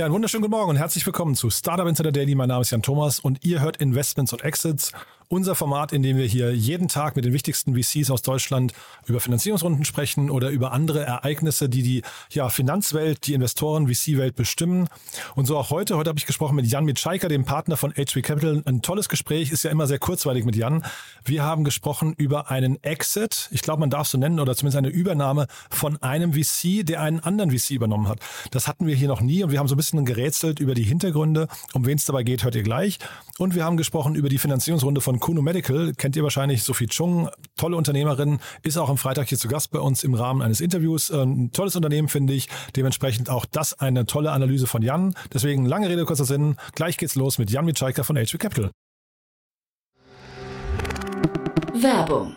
Ja, einen wunderschönen guten Morgen und herzlich willkommen zu Startup Insider Daily. Mein Name ist Jan Thomas und ihr hört Investments und Exits, unser Format, in dem wir hier jeden Tag mit den wichtigsten VCs aus Deutschland über Finanzierungsrunden sprechen oder über andere Ereignisse, die die ja, Finanzwelt, die Investoren, VC-Welt bestimmen. Und so auch heute. Heute habe ich gesprochen mit Jan Mitschaiker, dem Partner von HB Capital. Ein tolles Gespräch, ist ja immer sehr kurzweilig mit Jan. Wir haben gesprochen über einen Exit, ich glaube, man darf so nennen, oder zumindest eine Übernahme von einem VC, der einen anderen VC übernommen hat. Das hatten wir hier noch nie und wir haben so ein bisschen gerätselt über die Hintergründe. Um wen es dabei geht, hört ihr gleich. Und wir haben gesprochen über die Finanzierungsrunde von Kuno Medical. Kennt ihr wahrscheinlich Sophie Chung, tolle Unternehmerin, ist auch am Freitag hier zu Gast bei uns im Rahmen eines Interviews. Ein ähm, tolles Unternehmen, finde ich. Dementsprechend auch das eine tolle Analyse von Jan. Deswegen lange Rede, kurzer Sinn. Gleich geht's los mit Jan Mitschaiker von HV Capital. Werbung.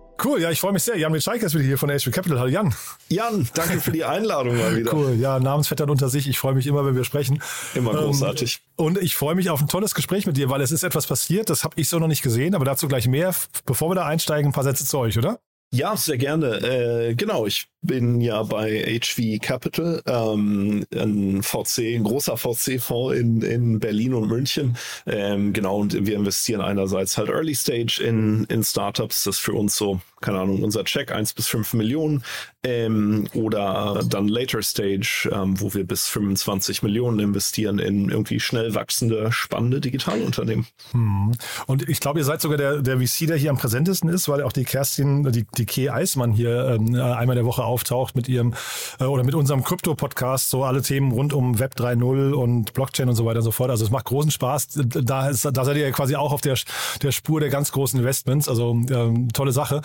Cool, ja, ich freue mich sehr. Jan Mitschaiker ist wieder hier von HB Capital. Hallo Jan. Jan, danke für die Einladung mal wieder. Cool, ja, Namensvettern unter sich. Ich freue mich immer, wenn wir sprechen. Immer großartig. Ähm, und ich freue mich auf ein tolles Gespräch mit dir, weil es ist etwas passiert, das habe ich so noch nicht gesehen, aber dazu gleich mehr. Bevor wir da einsteigen, ein paar Sätze zu euch, oder? Ja, sehr gerne. Äh, genau, ich bin ja bei HV Capital, ähm, ein VC, ein großer VC-Fonds in, in Berlin und München. Ähm, genau, und wir investieren einerseits halt Early Stage in, in Startups. Das ist für uns so, keine Ahnung, unser Check, eins bis fünf Millionen. Ähm, oder dann Later Stage, ähm, wo wir bis 25 Millionen investieren in irgendwie schnell wachsende, spannende Digitalunternehmen. Hm. Und ich glaube, ihr seid sogar der, der VC, der hier am präsentesten ist, weil auch die Kerstin, die, die Kay Eismann hier ähm, einmal der Woche auftaucht mit ihrem äh, oder mit unserem Krypto-Podcast, so alle Themen rund um Web 3.0 und Blockchain und so weiter und so fort. Also es macht großen Spaß. Da, ist, da seid ihr quasi auch auf der, der Spur der ganz großen Investments. Also ähm, tolle Sache.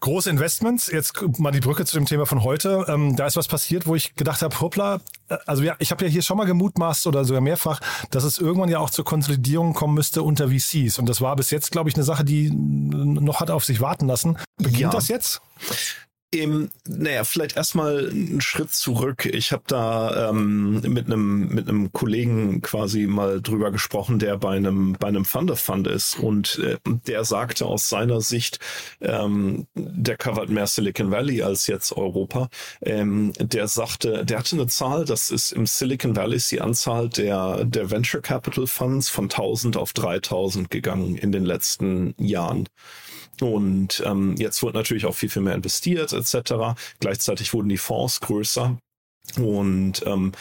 Große Investments, jetzt mal die Brücke zu dem Thema von heute. Ähm, da ist was passiert, wo ich gedacht habe, hoppla, äh, also ja, ich habe ja hier schon mal gemutmaßt oder sogar mehrfach, dass es irgendwann ja auch zur Konsolidierung kommen müsste unter VCs. Und das war bis jetzt, glaube ich, eine Sache, die noch hat auf sich warten lassen. Beginnt ja. das jetzt? Ähm, naja, vielleicht erstmal einen Schritt zurück. Ich habe da ähm, mit einem mit einem Kollegen quasi mal drüber gesprochen, der bei einem bei einem Fund of Fund ist und äh, der sagte aus seiner Sicht, ähm, der covert mehr Silicon Valley als jetzt Europa. Ähm, der sagte, der hatte eine Zahl, das ist im Silicon Valley ist die Anzahl der der Venture Capital Funds von 1000 auf 3000 gegangen in den letzten Jahren. Und ähm, jetzt wird natürlich auch viel, viel mehr investiert etc. Gleichzeitig wurden die Fonds größer. Und ähm,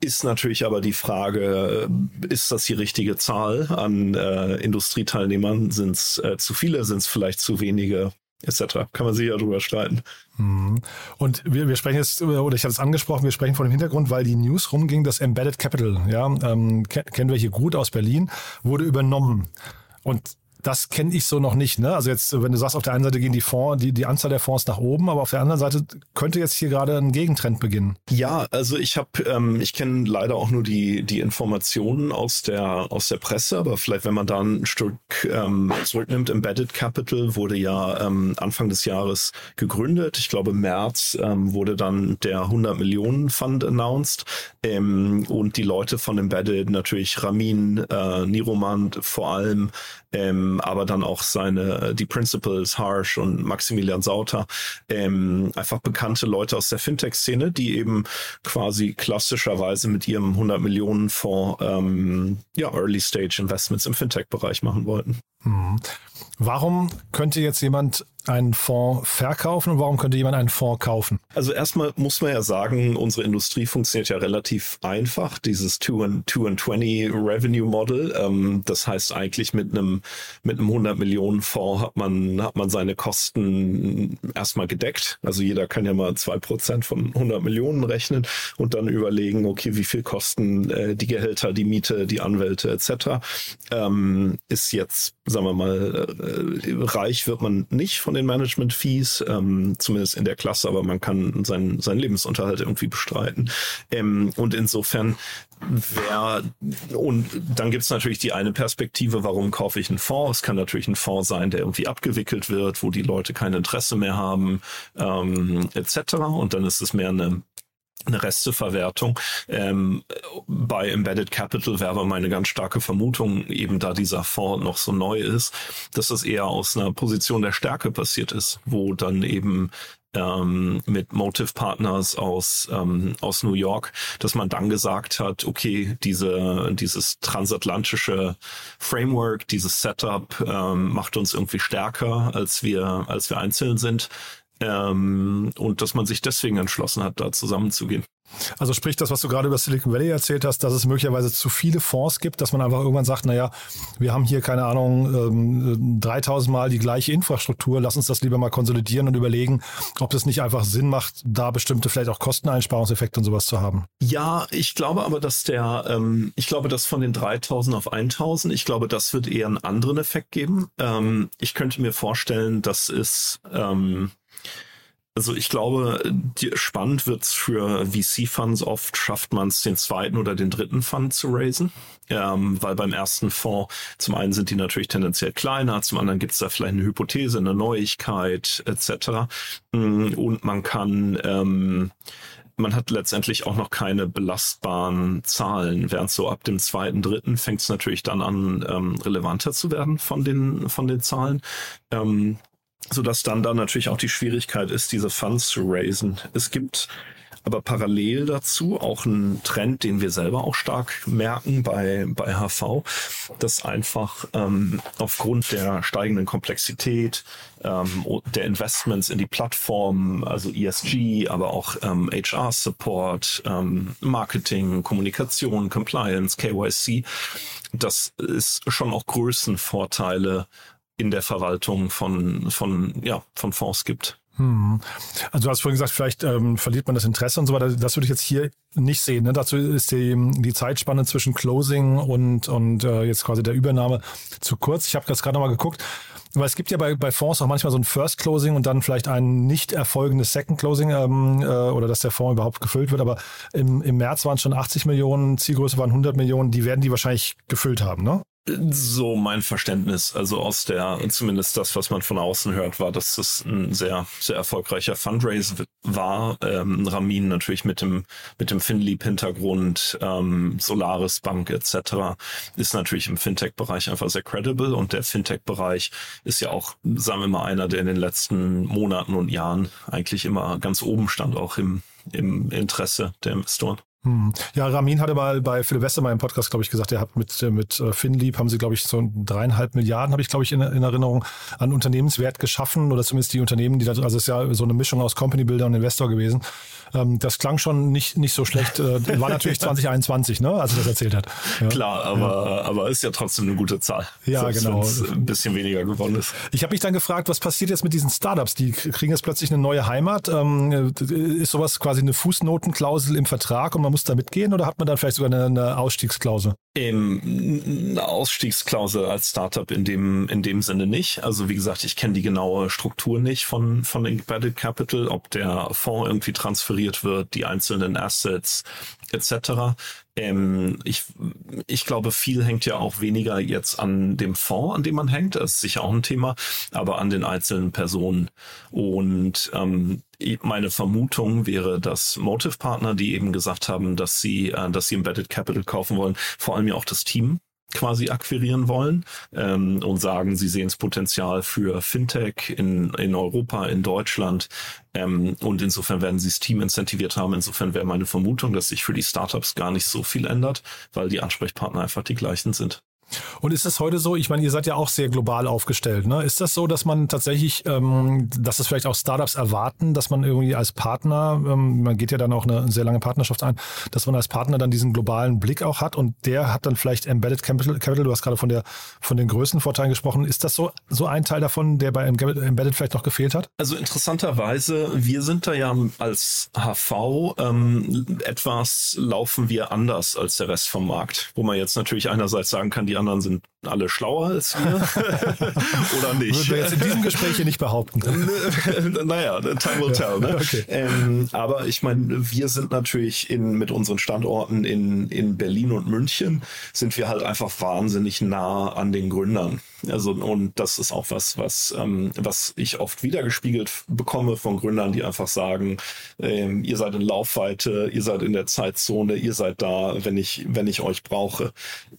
ist natürlich aber die Frage, äh, ist das die richtige Zahl an äh, Industrieteilnehmern? Sind es äh, zu viele? Sind es vielleicht zu wenige? etc. Kann man sich ja drüber streiten. Mhm. Und wir, wir sprechen jetzt, oder ich hatte es angesprochen, wir sprechen vor dem Hintergrund, weil die News rumging, das Embedded Capital, ja, ähm, kennen wir hier gut aus Berlin, wurde übernommen. Und das kenne ich so noch nicht. Ne? Also jetzt, wenn du sagst, auf der einen Seite gehen die Fonds, die, die Anzahl der Fonds nach oben, aber auf der anderen Seite könnte jetzt hier gerade ein Gegentrend beginnen. Ja, also ich habe, ähm, ich kenne leider auch nur die die Informationen aus der aus der Presse, aber vielleicht, wenn man da ein Stück ähm, zurücknimmt, Embedded Capital wurde ja ähm, Anfang des Jahres gegründet. Ich glaube, im März ähm, wurde dann der 100 Millionen Fund announced ähm, und die Leute von Embedded natürlich Ramin, äh, Niromand vor allem ähm, ähm, aber dann auch seine, die Principals, Harsh und Maximilian Sauter, ähm, einfach bekannte Leute aus der Fintech-Szene, die eben quasi klassischerweise mit ihrem 100 Millionen Fonds ähm, ja, Early Stage Investments im Fintech-Bereich machen wollten. Mhm. Warum könnte jetzt jemand einen Fonds verkaufen und warum könnte jemand einen Fonds kaufen? Also erstmal muss man ja sagen, unsere Industrie funktioniert ja relativ einfach, dieses 2 and 2 and 20 Revenue Model. Ähm, das heißt eigentlich mit einem mit einem 100 Millionen Fonds hat man hat man seine Kosten erstmal gedeckt. Also jeder kann ja mal zwei Prozent von 100 Millionen rechnen und dann überlegen, okay, wie viel kosten äh, die Gehälter, die Miete, die Anwälte etc. Ähm, ist jetzt, sagen wir mal, äh, reich wird man nicht von den Management-Fees, ähm, zumindest in der Klasse, aber man kann seinen, seinen Lebensunterhalt irgendwie bestreiten. Ähm, und insofern wer und dann gibt's natürlich die eine Perspektive, warum kaufe ich einen Fonds? Es kann natürlich ein Fonds sein, der irgendwie abgewickelt wird, wo die Leute kein Interesse mehr haben, ähm, etc. Und dann ist es mehr eine eine Resteverwertung. Ähm, bei Embedded Capital wäre aber meine ganz starke Vermutung, eben da dieser Fonds noch so neu ist, dass das eher aus einer Position der Stärke passiert ist, wo dann eben ähm, mit Motive Partners aus ähm, aus New York, dass man dann gesagt hat, okay, diese dieses transatlantische Framework, dieses Setup ähm, macht uns irgendwie stärker, als wir als wir einzeln sind. Ähm, und dass man sich deswegen entschlossen hat, da zusammenzugehen. Also sprich das, was du gerade über Silicon Valley erzählt hast, dass es möglicherweise zu viele Fonds gibt, dass man einfach irgendwann sagt, naja, wir haben hier, keine Ahnung, 3000 ähm, Mal die gleiche Infrastruktur, lass uns das lieber mal konsolidieren und überlegen, ob es nicht einfach Sinn macht, da bestimmte vielleicht auch Kosteneinsparungseffekte und sowas zu haben. Ja, ich glaube aber, dass der, ähm, ich glaube, dass von den 3000 auf 1000, ich glaube, das wird eher einen anderen Effekt geben. Ähm, ich könnte mir vorstellen, dass es, ähm, also ich glaube, die, spannend wird's für VC-Funds oft, schafft man es, den zweiten oder den dritten Fund zu raisen. Ähm, weil beim ersten Fonds, zum einen sind die natürlich tendenziell kleiner, zum anderen gibt's da vielleicht eine Hypothese, eine Neuigkeit etc. Mm, und man kann ähm, man hat letztendlich auch noch keine belastbaren Zahlen, während so ab dem zweiten, dritten fängt es natürlich dann an, ähm, relevanter zu werden von den, von den Zahlen. Ähm, so dass dann da natürlich auch die Schwierigkeit ist, diese Funds zu raisen. Es gibt aber parallel dazu auch ein Trend, den wir selber auch stark merken bei, bei HV, dass einfach ähm, aufgrund der steigenden Komplexität ähm, der Investments in die Plattform, also ESG, aber auch ähm, HR-Support, ähm, Marketing, Kommunikation, Compliance, KYC, das ist schon auch Größenvorteile in der Verwaltung von, von, ja, von Fonds gibt. Hm. Also du hast vorhin gesagt, vielleicht ähm, verliert man das Interesse und so weiter. Das würde ich jetzt hier nicht sehen. Ne? Dazu ist die, die Zeitspanne zwischen Closing und, und äh, jetzt quasi der Übernahme zu kurz. Ich habe das gerade nochmal geguckt. Weil es gibt ja bei, bei Fonds auch manchmal so ein First Closing und dann vielleicht ein nicht erfolgendes Second Closing ähm, äh, oder dass der Fonds überhaupt gefüllt wird. Aber im, im März waren es schon 80 Millionen, Zielgröße waren 100 Millionen. Die werden die wahrscheinlich gefüllt haben, ne? So mein Verständnis, also aus der, zumindest das, was man von außen hört, war, dass es ein sehr, sehr erfolgreicher Fundraise war. Ähm, Ramin natürlich mit dem, mit dem FinLeap-Hintergrund, ähm, Solaris Bank etc. ist natürlich im Fintech-Bereich einfach sehr credible und der Fintech-Bereich ist ja auch, sagen wir mal, einer, der in den letzten Monaten und Jahren eigentlich immer ganz oben stand, auch im, im Interesse der Investoren. Hm. Ja, Ramin hatte mal bei Philipp Westermeier im Podcast, glaube ich, gesagt, er hat mit, mit äh, FinLeap haben sie, glaube ich, so dreieinhalb Milliarden, habe ich, glaube ich, in, in, Erinnerung, an Unternehmenswert geschaffen oder zumindest die Unternehmen, die da, also es ist ja so eine Mischung aus Company Builder und Investor gewesen. Ähm, das klang schon nicht, nicht so schlecht. Äh, war natürlich 2021, ne, als er das erzählt hat. Ja. Klar, aber, ja. aber ist ja trotzdem eine gute Zahl. Ja, genau. Ein bisschen weniger geworden ist. Ich habe mich dann gefragt, was passiert jetzt mit diesen Startups? Die kriegen jetzt plötzlich eine neue Heimat. Ähm, ist sowas quasi eine Fußnotenklausel im Vertrag und man muss da mitgehen oder hat man dann vielleicht sogar eine, eine Ausstiegsklausel? Ähm, eine Ausstiegsklausel als Startup in dem, in dem Sinne nicht. Also wie gesagt, ich kenne die genaue Struktur nicht von, von Embedded Capital, ob der Fonds irgendwie transferiert wird, die einzelnen Assets etc. Ähm, ich, ich glaube, viel hängt ja auch weniger jetzt an dem Fonds, an dem man hängt. Das ist sicher auch ein Thema, aber an den einzelnen Personen. Und ähm, meine Vermutung wäre, dass Motive Partner, die eben gesagt haben, dass sie, äh, dass sie Embedded Capital kaufen wollen, vor allem ja auch das Team quasi akquirieren wollen ähm, und sagen, sie sehen das Potenzial für Fintech in, in Europa, in Deutschland. Ähm, und insofern werden sie das Team incentiviert haben. Insofern wäre meine Vermutung, dass sich für die Startups gar nicht so viel ändert, weil die Ansprechpartner einfach die gleichen sind. Und ist es heute so, ich meine, ihr seid ja auch sehr global aufgestellt, ne? Ist das so, dass man tatsächlich, ähm, dass es vielleicht auch Startups erwarten, dass man irgendwie als Partner, ähm, man geht ja dann auch eine sehr lange Partnerschaft ein, dass man als Partner dann diesen globalen Blick auch hat und der hat dann vielleicht Embedded Capital, Capital du hast gerade von der von den Größenvorteilen gesprochen. Ist das so, so ein Teil davon, der bei Embedded vielleicht noch gefehlt hat? Also interessanterweise, wir sind da ja als HV ähm, etwas laufen wir anders als der Rest vom Markt, wo man jetzt natürlich einerseits sagen kann, die die anderen sind alle schlauer als wir oder nicht. Würden wir jetzt in diesem Gespräch hier nicht behaupten. naja, time will tell. Ne? Okay. Ähm, aber ich meine, wir sind natürlich in, mit unseren Standorten in, in Berlin und München, sind wir halt einfach wahnsinnig nah an den Gründern. Also, und das ist auch was, was, ähm, was ich oft wiedergespiegelt bekomme von Gründern, die einfach sagen, ähm, ihr seid in Laufweite, ihr seid in der Zeitzone, ihr seid da, wenn ich, wenn ich euch brauche.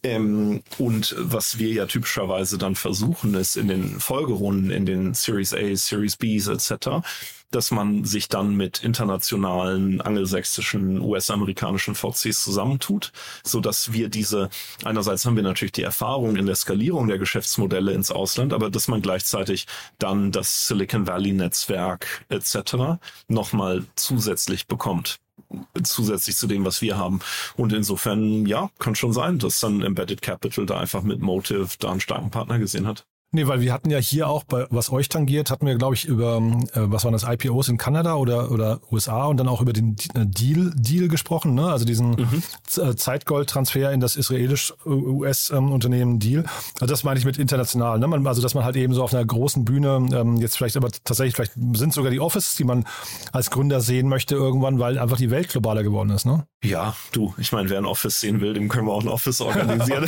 Ähm, und was wir ja typischerweise dann versuchen, ist in den Folgerunden, in den Series A, Series Bs etc., dass man sich dann mit internationalen angelsächsischen, US-amerikanischen VCs zusammentut, so dass wir diese, einerseits haben wir natürlich die Erfahrung in der Skalierung der Geschäftsmodelle ins Ausland, aber dass man gleichzeitig dann das Silicon Valley Netzwerk etc. nochmal zusätzlich bekommt zusätzlich zu dem, was wir haben. Und insofern, ja, kann schon sein, dass dann Embedded Capital da einfach mit Motive da einen starken Partner gesehen hat. Nee, weil wir hatten ja hier auch, bei, was euch tangiert, hatten wir, glaube ich, über, äh, was waren das, IPOs in Kanada oder, oder USA und dann auch über den äh, Deal, Deal gesprochen, ne? also diesen mhm. Äh, Zeitgold-Transfer in das israelisch-US-Unternehmen ähm, Deal. Also das meine ich mit international. Ne? Man, also dass man halt eben so auf einer großen Bühne, ähm, jetzt vielleicht aber tatsächlich, vielleicht sind sogar die Offices, die man als Gründer sehen möchte irgendwann, weil einfach die Welt globaler geworden ist. Ne? Ja, du, ich meine, wer ein Office sehen will, dem können wir auch ein Office organisieren.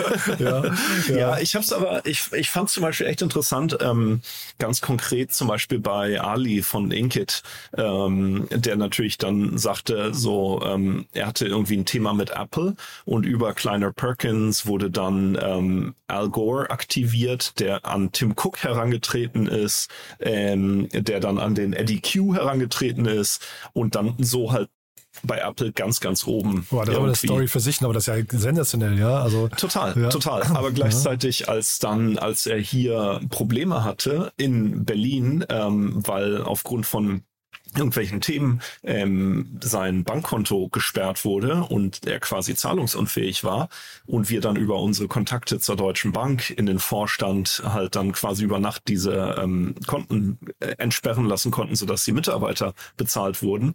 ja, ja. ja, ich habe es aber, ich, ich fand zum Beispiel echt interessant, ähm, ganz konkret zum Beispiel bei Ali von Inkit, ähm, der natürlich dann sagte, so, ähm, er hatte irgendwie ein Thema mit Apple und über Kleiner Perkins wurde dann ähm, Al Gore aktiviert, der an Tim Cook herangetreten ist, ähm, der dann an den Eddie Q herangetreten ist und dann so halt bei Apple ganz, ganz oben. Boah, das ist aber eine Story für sich, aber das ist ja sensationell, ja. Also total, ja. total. Aber gleichzeitig, als dann, als er hier Probleme hatte in Berlin, ähm, weil aufgrund von irgendwelchen Themen ähm, sein Bankkonto gesperrt wurde und er quasi zahlungsunfähig war und wir dann über unsere Kontakte zur Deutschen Bank in den Vorstand halt dann quasi über Nacht diese ähm, Konten äh, entsperren lassen konnten, sodass die Mitarbeiter bezahlt wurden.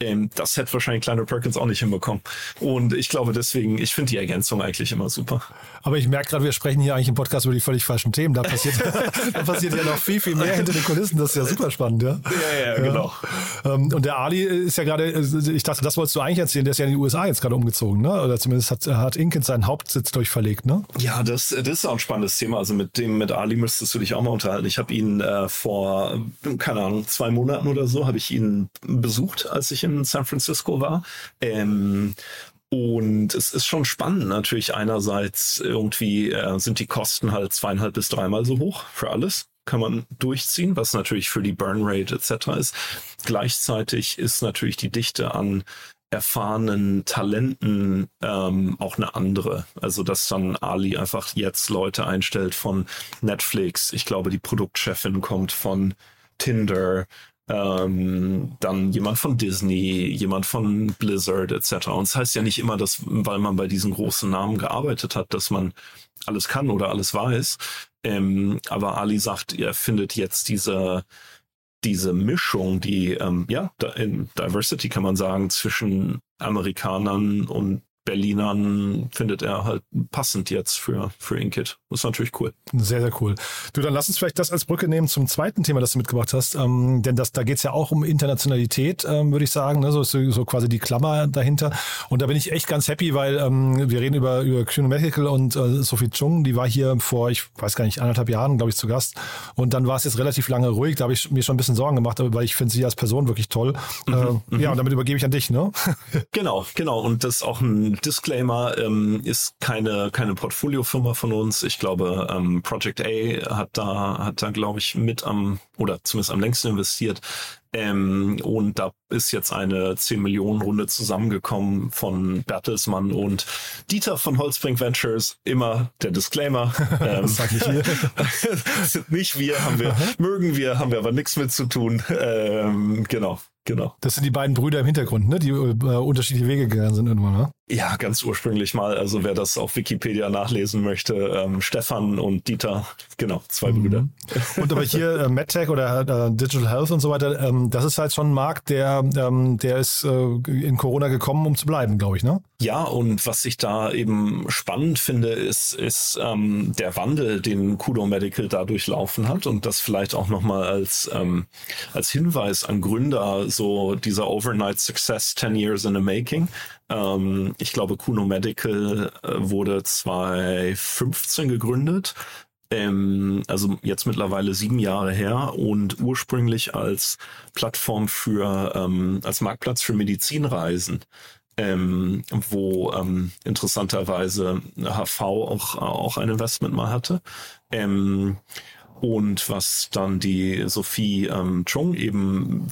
Ähm, das hätte wahrscheinlich Kleiner Perkins auch nicht hinbekommen. Und ich glaube deswegen, ich finde die Ergänzung eigentlich immer super. Aber ich merke gerade, wir sprechen hier eigentlich im Podcast über die völlig falschen Themen. Da passiert, da passiert ja noch viel, viel mehr hinter den Kulissen. Das ist ja super spannend, ja. Ja, ja, genau. Ähm, und der Ali ist ja gerade, ich dachte, das wolltest du eigentlich erzählen, der ist ja in die USA jetzt gerade umgezogen, ne? Oder zumindest hat, hat Inkit seinen Hauptsitz durchverlegt, ne? Ja, das, das ist auch ein spannendes Thema. Also mit dem, mit Ali müsstest du dich auch mal unterhalten. Ich habe ihn äh, vor, keine Ahnung, zwei Monaten oder so, habe ich ihn besucht, als ich in San Francisco war. Ähm, und es ist schon spannend natürlich einerseits irgendwie äh, sind die Kosten halt zweieinhalb bis dreimal so hoch für alles kann man durchziehen, was natürlich für die Burn Rate etc. ist. Gleichzeitig ist natürlich die Dichte an erfahrenen Talenten ähm, auch eine andere. Also dass dann Ali einfach jetzt Leute einstellt von Netflix. Ich glaube, die Produktchefin kommt von Tinder. Ähm, dann jemand von Disney, jemand von Blizzard etc. Und es das heißt ja nicht immer, dass, weil man bei diesen großen Namen gearbeitet hat, dass man alles kann oder alles weiß. Ähm, aber Ali sagt, er findet jetzt diese, diese Mischung, die, ähm, ja, in Diversity kann man sagen, zwischen Amerikanern und Berlinern findet er halt passend jetzt für, für Inkit. Das ist natürlich cool. Sehr, sehr cool. Du, dann lass uns vielleicht das als Brücke nehmen zum zweiten Thema, das du mitgebracht hast. Ähm, denn das, da geht's ja auch um Internationalität, ähm, würde ich sagen. Ne? So so quasi die Klammer dahinter. Und da bin ich echt ganz happy, weil ähm, wir reden über, über Kuno Medical und äh, Sophie Chung, die war hier vor, ich weiß gar nicht, anderthalb Jahren, glaube ich, zu Gast. Und dann war es jetzt relativ lange ruhig. Da habe ich mir schon ein bisschen Sorgen gemacht, weil ich finde sie als Person wirklich toll. Mhm, äh, ja, mhm. und damit übergebe ich an dich, ne? genau, genau. Und das ist auch ein Disclaimer ähm, ist keine keine Portfoliofirma von uns. Ich glaube, ähm, Project A hat da hat da glaube ich mit am oder zumindest am längsten investiert. Ähm, und da ist jetzt eine 10 Millionen Runde zusammengekommen von Bertelsmann und Dieter von Holzbrink Ventures. Immer der Disclaimer. Ähm, das sag ich hier. nicht wir, haben wir, mögen wir, haben wir aber nichts mit zu tun. Ähm, genau. Genau. Das sind die beiden Brüder im Hintergrund, ne? die äh, unterschiedliche Wege gegangen sind irgendwann, ne? Ja, ganz ursprünglich mal. Also wer das auf Wikipedia nachlesen möchte, ähm, Stefan und Dieter, genau, zwei mhm. Brüder. Und aber hier äh, MedTech oder äh, Digital Health und so weiter, ähm, das ist halt schon ein Markt, der, ähm, der ist äh, in Corona gekommen, um zu bleiben, glaube ich, ne? Ja, und was ich da eben spannend finde, ist, ist ähm, der Wandel, den Kudo Medical da durchlaufen hat und das vielleicht auch nochmal als, ähm, als Hinweis an Gründer, so dieser Overnight Success 10 Years in the Making. Ähm, ich glaube, Kuno Medical äh, wurde 2015 gegründet. Ähm, also jetzt mittlerweile sieben Jahre her und ursprünglich als Plattform für, ähm, als Marktplatz für Medizinreisen. Ähm, wo ähm, interessanterweise HV auch, auch ein Investment mal hatte. Ähm, und was dann die Sophie ähm, Chung eben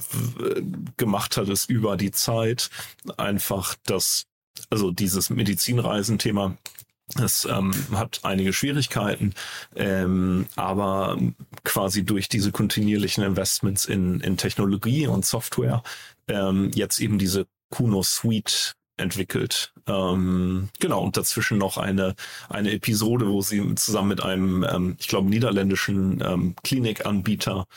gemacht hat, ist über die Zeit einfach das, also dieses Medizinreisenthema es ähm, hat einige Schwierigkeiten, ähm, aber quasi durch diese kontinuierlichen Investments in, in Technologie und Software ähm, jetzt eben diese Kuno Suite entwickelt. Ähm, genau, und dazwischen noch eine, eine Episode, wo sie zusammen mit einem, ähm, ich glaube, niederländischen ähm, Klinikanbieter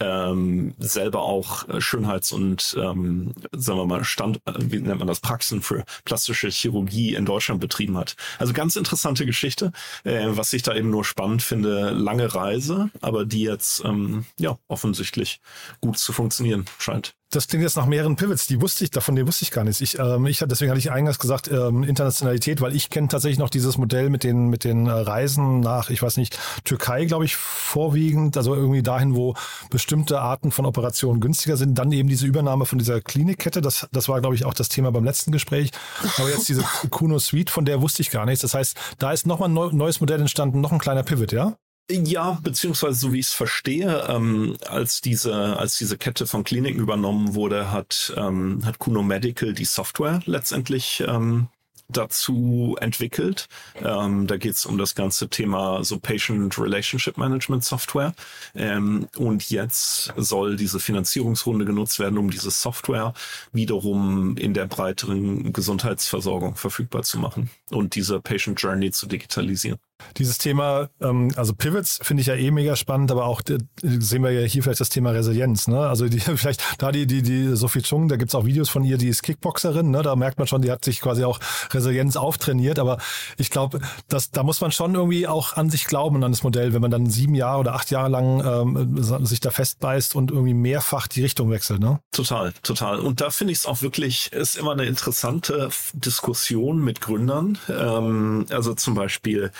ähm, selber auch äh, Schönheits- und ähm, sagen wir mal Stand, äh, wie nennt man das, Praxen für plastische Chirurgie in Deutschland betrieben hat. Also ganz interessante Geschichte, äh, was ich da eben nur spannend finde, lange Reise, aber die jetzt ähm, ja offensichtlich gut zu funktionieren scheint das klingt jetzt nach mehreren Pivots, die wusste ich, davon die wusste ich gar nicht. Ich, ähm, ich deswegen hatte ich eingangs gesagt, ähm, Internationalität, weil ich kenne tatsächlich noch dieses Modell mit den, mit den äh, Reisen nach, ich weiß nicht, Türkei, glaube ich, vorwiegend, also irgendwie dahin, wo bestimmte Arten von Operationen günstiger sind. Dann eben diese Übernahme von dieser Klinikkette, das, das war, glaube ich, auch das Thema beim letzten Gespräch. Aber jetzt diese Kuno Suite, von der wusste ich gar nichts. Das heißt, da ist nochmal ein neues Modell entstanden, noch ein kleiner Pivot, ja? Ja, beziehungsweise so wie ich es verstehe, ähm, als diese als diese Kette von Kliniken übernommen wurde, hat ähm, hat Kuno Medical die Software letztendlich ähm, dazu entwickelt. Ähm, da geht es um das ganze Thema so Patient Relationship Management Software. Ähm, und jetzt soll diese Finanzierungsrunde genutzt werden, um diese Software wiederum in der breiteren Gesundheitsversorgung verfügbar zu machen und diese Patient Journey zu digitalisieren. Dieses Thema, ähm, also Pivots finde ich ja eh mega spannend, aber auch äh, sehen wir ja hier vielleicht das Thema Resilienz. Ne? Also die, vielleicht da die, die, die Sophie Chung, da gibt's auch Videos von ihr, die ist Kickboxerin, ne? da merkt man schon, die hat sich quasi auch Resilienz auftrainiert, aber ich glaube, da muss man schon irgendwie auch an sich glauben, an das Modell, wenn man dann sieben Jahre oder acht Jahre lang ähm, sich da festbeißt und irgendwie mehrfach die Richtung wechselt. Ne? Total, total. Und da finde ich es auch wirklich, ist immer eine interessante Diskussion mit Gründern. Ähm, also zum Beispiel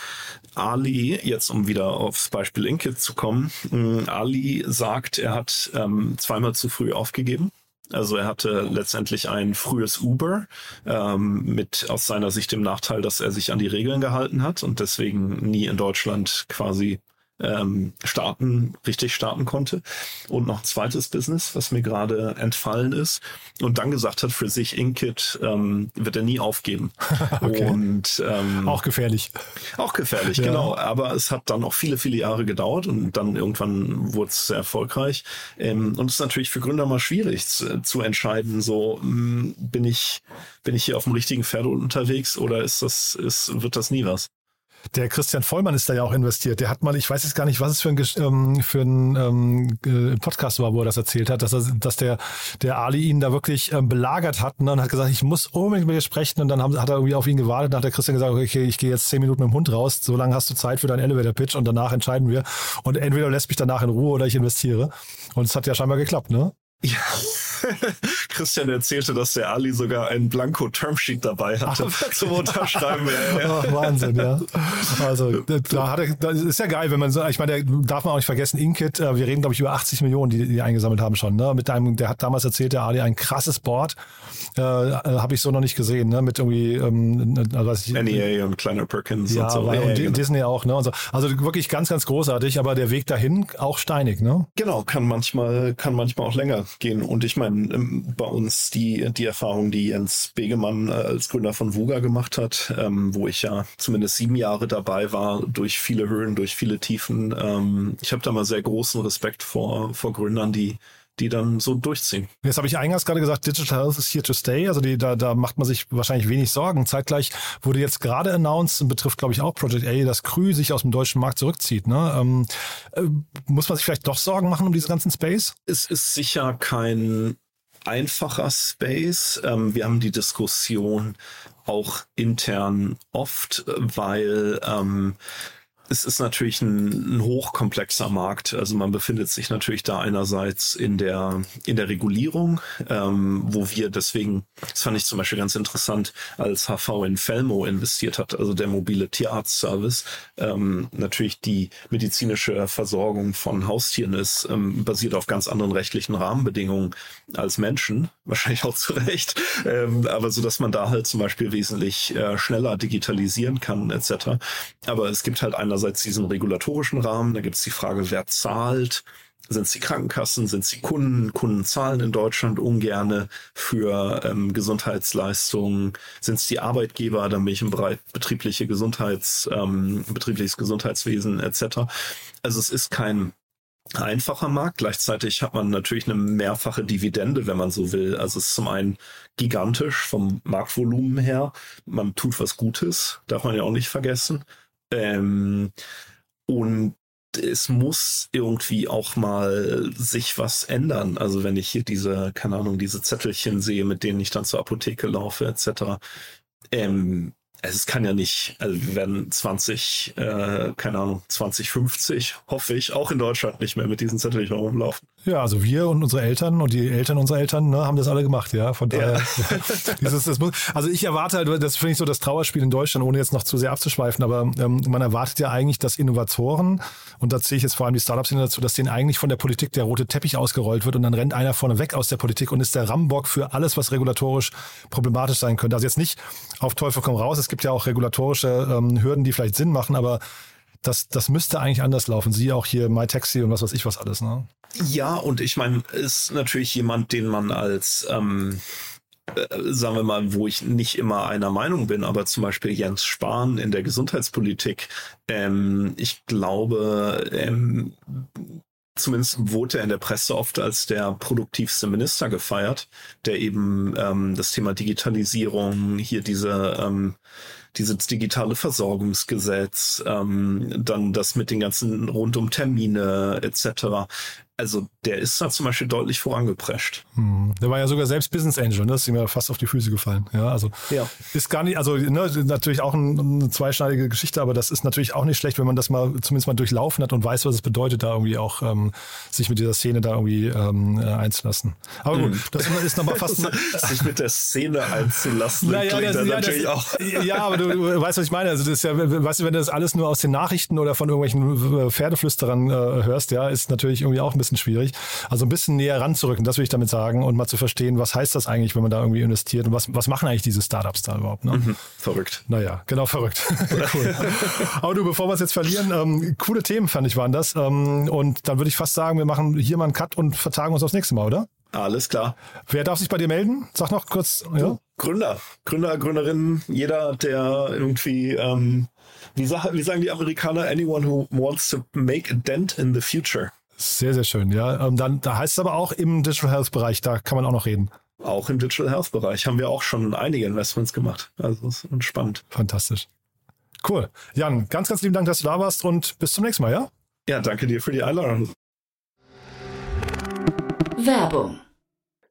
Ali, jetzt um wieder aufs Beispiel Inkit zu kommen, mm, Ali sagt, er hat ähm, zweimal zu früh aufgegeben. Also er hatte letztendlich ein frühes Uber ähm, mit aus seiner Sicht dem Nachteil, dass er sich an die Regeln gehalten hat und deswegen nie in Deutschland quasi ähm, starten, richtig starten konnte. Und noch ein zweites Business, was mir gerade entfallen ist. Und dann gesagt hat, für sich Inkit ähm, wird er nie aufgeben. okay. Und ähm, auch gefährlich. Auch gefährlich, ja. genau. Aber es hat dann auch viele, viele Jahre gedauert und dann irgendwann wurde es sehr erfolgreich. Ähm, und es ist natürlich für Gründer mal schwierig zu, zu entscheiden, so mh, hm, bin ich, bin ich hier auf dem richtigen Pferd unterwegs oder ist das, ist, wird das nie was? Der Christian Vollmann ist da ja auch investiert. Der hat mal, ich weiß jetzt gar nicht, was es für ein, ähm, für ein ähm, Podcast war, wo er das erzählt hat, dass, er, dass der, der Ali ihn da wirklich ähm, belagert hat und dann hat gesagt, ich muss unbedingt mit dir sprechen und dann haben, hat er irgendwie auf ihn gewartet. Dann hat der Christian gesagt, okay, ich gehe jetzt zehn Minuten mit dem Hund raus, so lange hast du Zeit für deinen Elevator-Pitch und danach entscheiden wir. Und entweder lässt mich danach in Ruhe oder ich investiere. Und es hat ja scheinbar geklappt, ne? Ja, Christian erzählte, dass der Ali sogar ein Blanko Termsheet dabei hatte Ach, zum Unterschreiben. Ja, ja. Ach, Wahnsinn, ja. Also da hat er, das ist ja geil, wenn man so, ich meine, darf man auch nicht vergessen, Inkit, äh, wir reden glaube ich über 80 Millionen, die die eingesammelt haben schon. Ne? Mit einem, der hat damals erzählt, der Ali ein krasses Board, äh, äh habe ich so noch nicht gesehen, ne? Mit irgendwie, ähm, also weiß ich, NEA und Kleiner Perkins ja, und so. Ja, und genau. Disney auch, ne? So. Also wirklich ganz, ganz großartig, aber der Weg dahin auch steinig, ne? Genau, kann manchmal, kann manchmal auch länger gehen. Und ich meine, ähm, bei uns die, die Erfahrung, die Jens Begemann äh, als Gründer von Vuga gemacht hat, ähm, wo ich ja zumindest sieben Jahre dabei war, durch viele Höhen, durch viele Tiefen. Ähm, ich habe da mal sehr großen Respekt vor, vor Gründern, die die dann so durchziehen. Jetzt habe ich eingangs gerade gesagt, Digital Health is here to stay. Also die, da, da macht man sich wahrscheinlich wenig Sorgen. Zeitgleich wurde jetzt gerade announced, betrifft glaube ich auch Project A, dass Krü sich aus dem deutschen Markt zurückzieht. Ne? Ähm, äh, muss man sich vielleicht doch Sorgen machen um diesen ganzen Space? Es ist sicher kein einfacher Space. Ähm, wir haben die Diskussion auch intern oft, weil ähm, es ist natürlich ein, ein, hochkomplexer Markt. Also man befindet sich natürlich da einerseits in der in der Regulierung, ähm, wo wir deswegen, das fand ich zum Beispiel ganz interessant, als HV in Felmo investiert hat, also der mobile Tierarztservice, ähm, natürlich die medizinische Versorgung von Haustieren ist, ähm, basiert auf ganz anderen rechtlichen Rahmenbedingungen als Menschen, wahrscheinlich auch zu Recht, ähm, aber so dass man da halt zum Beispiel wesentlich äh, schneller digitalisieren kann etc. Aber es gibt halt einer einerseits diesen regulatorischen Rahmen, da gibt es die Frage, wer zahlt, sind es die Krankenkassen, sind es die Kunden? Kunden zahlen in Deutschland ungerne für ähm, Gesundheitsleistungen. Sind es die Arbeitgeber? Dann bin ich im Bereich betriebliche Gesundheits, ähm, betriebliches Gesundheitswesen etc. Also es ist kein einfacher Markt. Gleichzeitig hat man natürlich eine mehrfache Dividende, wenn man so will. Also es ist zum einen gigantisch vom Marktvolumen her. Man tut was Gutes, darf man ja auch nicht vergessen. Ähm, und es muss irgendwie auch mal sich was ändern. Also wenn ich hier diese, keine Ahnung, diese Zettelchen sehe, mit denen ich dann zur Apotheke laufe, etc. Ähm, es kann ja nicht, also wir werden 20, äh, keine Ahnung, 2050, hoffe ich, auch in Deutschland nicht mehr mit diesen Zettelchen rumlaufen. Ja, also wir und unsere Eltern und die Eltern unserer Eltern ne, haben das alle gemacht, ja. Von daher, ja. dieses, das muss, also ich erwarte halt, das finde ich so das Trauerspiel in Deutschland, ohne jetzt noch zu sehr abzuschweifen, aber ähm, man erwartet ja eigentlich, dass Innovatoren, und da sehe ich jetzt vor allem die Startups dazu, dass denen eigentlich von der Politik der rote Teppich ausgerollt wird und dann rennt einer vorne weg aus der Politik und ist der Rambock für alles, was regulatorisch problematisch sein könnte. Also jetzt nicht auf Teufel komm raus, es gibt ja auch regulatorische ähm, Hürden, die vielleicht Sinn machen, aber das, das müsste eigentlich anders laufen. Sie auch hier MyTaxi und was weiß ich was alles, ne? Ja, und ich meine, ist natürlich jemand, den man als ähm, äh, sagen wir mal, wo ich nicht immer einer Meinung bin, aber zum Beispiel Jens Spahn in der Gesundheitspolitik. Ähm, ich glaube, ähm, zumindest wurde er in der Presse oft als der produktivste Minister gefeiert, der eben ähm, das Thema Digitalisierung, hier diese ähm, dieses digitale Versorgungsgesetz, ähm, dann das mit den ganzen rund um Termine etc also der ist da zum Beispiel deutlich vorangeprescht. Hm. Der war ja sogar selbst Business Angel, ne? das ist ihm ja fast auf die Füße gefallen. Ja, also ja. ist gar nicht, also ne, natürlich auch ein, eine zweischneidige Geschichte, aber das ist natürlich auch nicht schlecht, wenn man das mal zumindest mal durchlaufen hat und weiß, was es bedeutet, da irgendwie auch ähm, sich mit dieser Szene da irgendwie ähm, äh, einzulassen. Aber gut, hm. das ist nochmal fast sich mit der Szene einzulassen. Naja, das, ja, natürlich das, auch. Ja, aber du, du weißt, was ich meine. Also das ist ja, weißt du, wenn du das alles nur aus den Nachrichten oder von irgendwelchen Pferdeflüsterern äh, hörst, ja, ist natürlich irgendwie auch ein bisschen bisschen schwierig. Also ein bisschen näher ranzurücken, das will ich damit sagen und mal zu verstehen, was heißt das eigentlich, wenn man da irgendwie investiert und was, was machen eigentlich diese Startups da überhaupt? Ne? Mhm, verrückt. Naja, genau, verrückt. cool. Aber du, bevor wir es jetzt verlieren, ähm, coole Themen fand ich waren das. Ähm, und dann würde ich fast sagen, wir machen hier mal einen Cut und vertagen uns aufs nächste Mal, oder? Alles klar. Wer darf sich bei dir melden? Sag noch kurz. Ja. Gründer, Gründer, Gründerinnen, jeder, der irgendwie, ähm, wie, sag, wie sagen die Amerikaner, anyone who wants to make a dent in the future. Sehr, sehr schön, ja. Ähm, dann, da heißt es aber auch im Digital Health Bereich, da kann man auch noch reden. Auch im Digital Health Bereich haben wir auch schon einige Investments gemacht. Also ist spannend. Fantastisch. Cool. Jan, ganz, ganz lieben Dank, dass du da warst und bis zum nächsten Mal, ja? Ja, danke dir für die Einladung. Werbung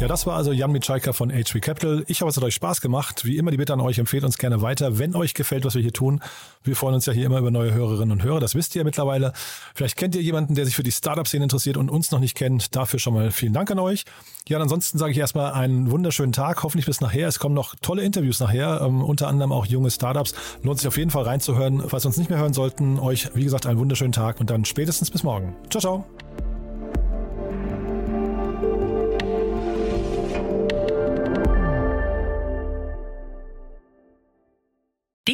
Ja, das war also Jan Mitschaiker von HV Capital. Ich hoffe, es hat euch Spaß gemacht. Wie immer die Bitte an euch, empfehlt uns gerne weiter, wenn euch gefällt, was wir hier tun. Wir freuen uns ja hier immer über neue Hörerinnen und Hörer, das wisst ihr ja mittlerweile. Vielleicht kennt ihr jemanden, der sich für die Startup-Szene interessiert und uns noch nicht kennt. Dafür schon mal vielen Dank an euch. Ja, ansonsten sage ich erstmal einen wunderschönen Tag, hoffentlich bis nachher. Es kommen noch tolle Interviews nachher, ähm, unter anderem auch junge Startups. Lohnt sich auf jeden Fall reinzuhören. Falls wir uns nicht mehr hören sollten, euch, wie gesagt, einen wunderschönen Tag und dann spätestens bis morgen. Ciao, ciao.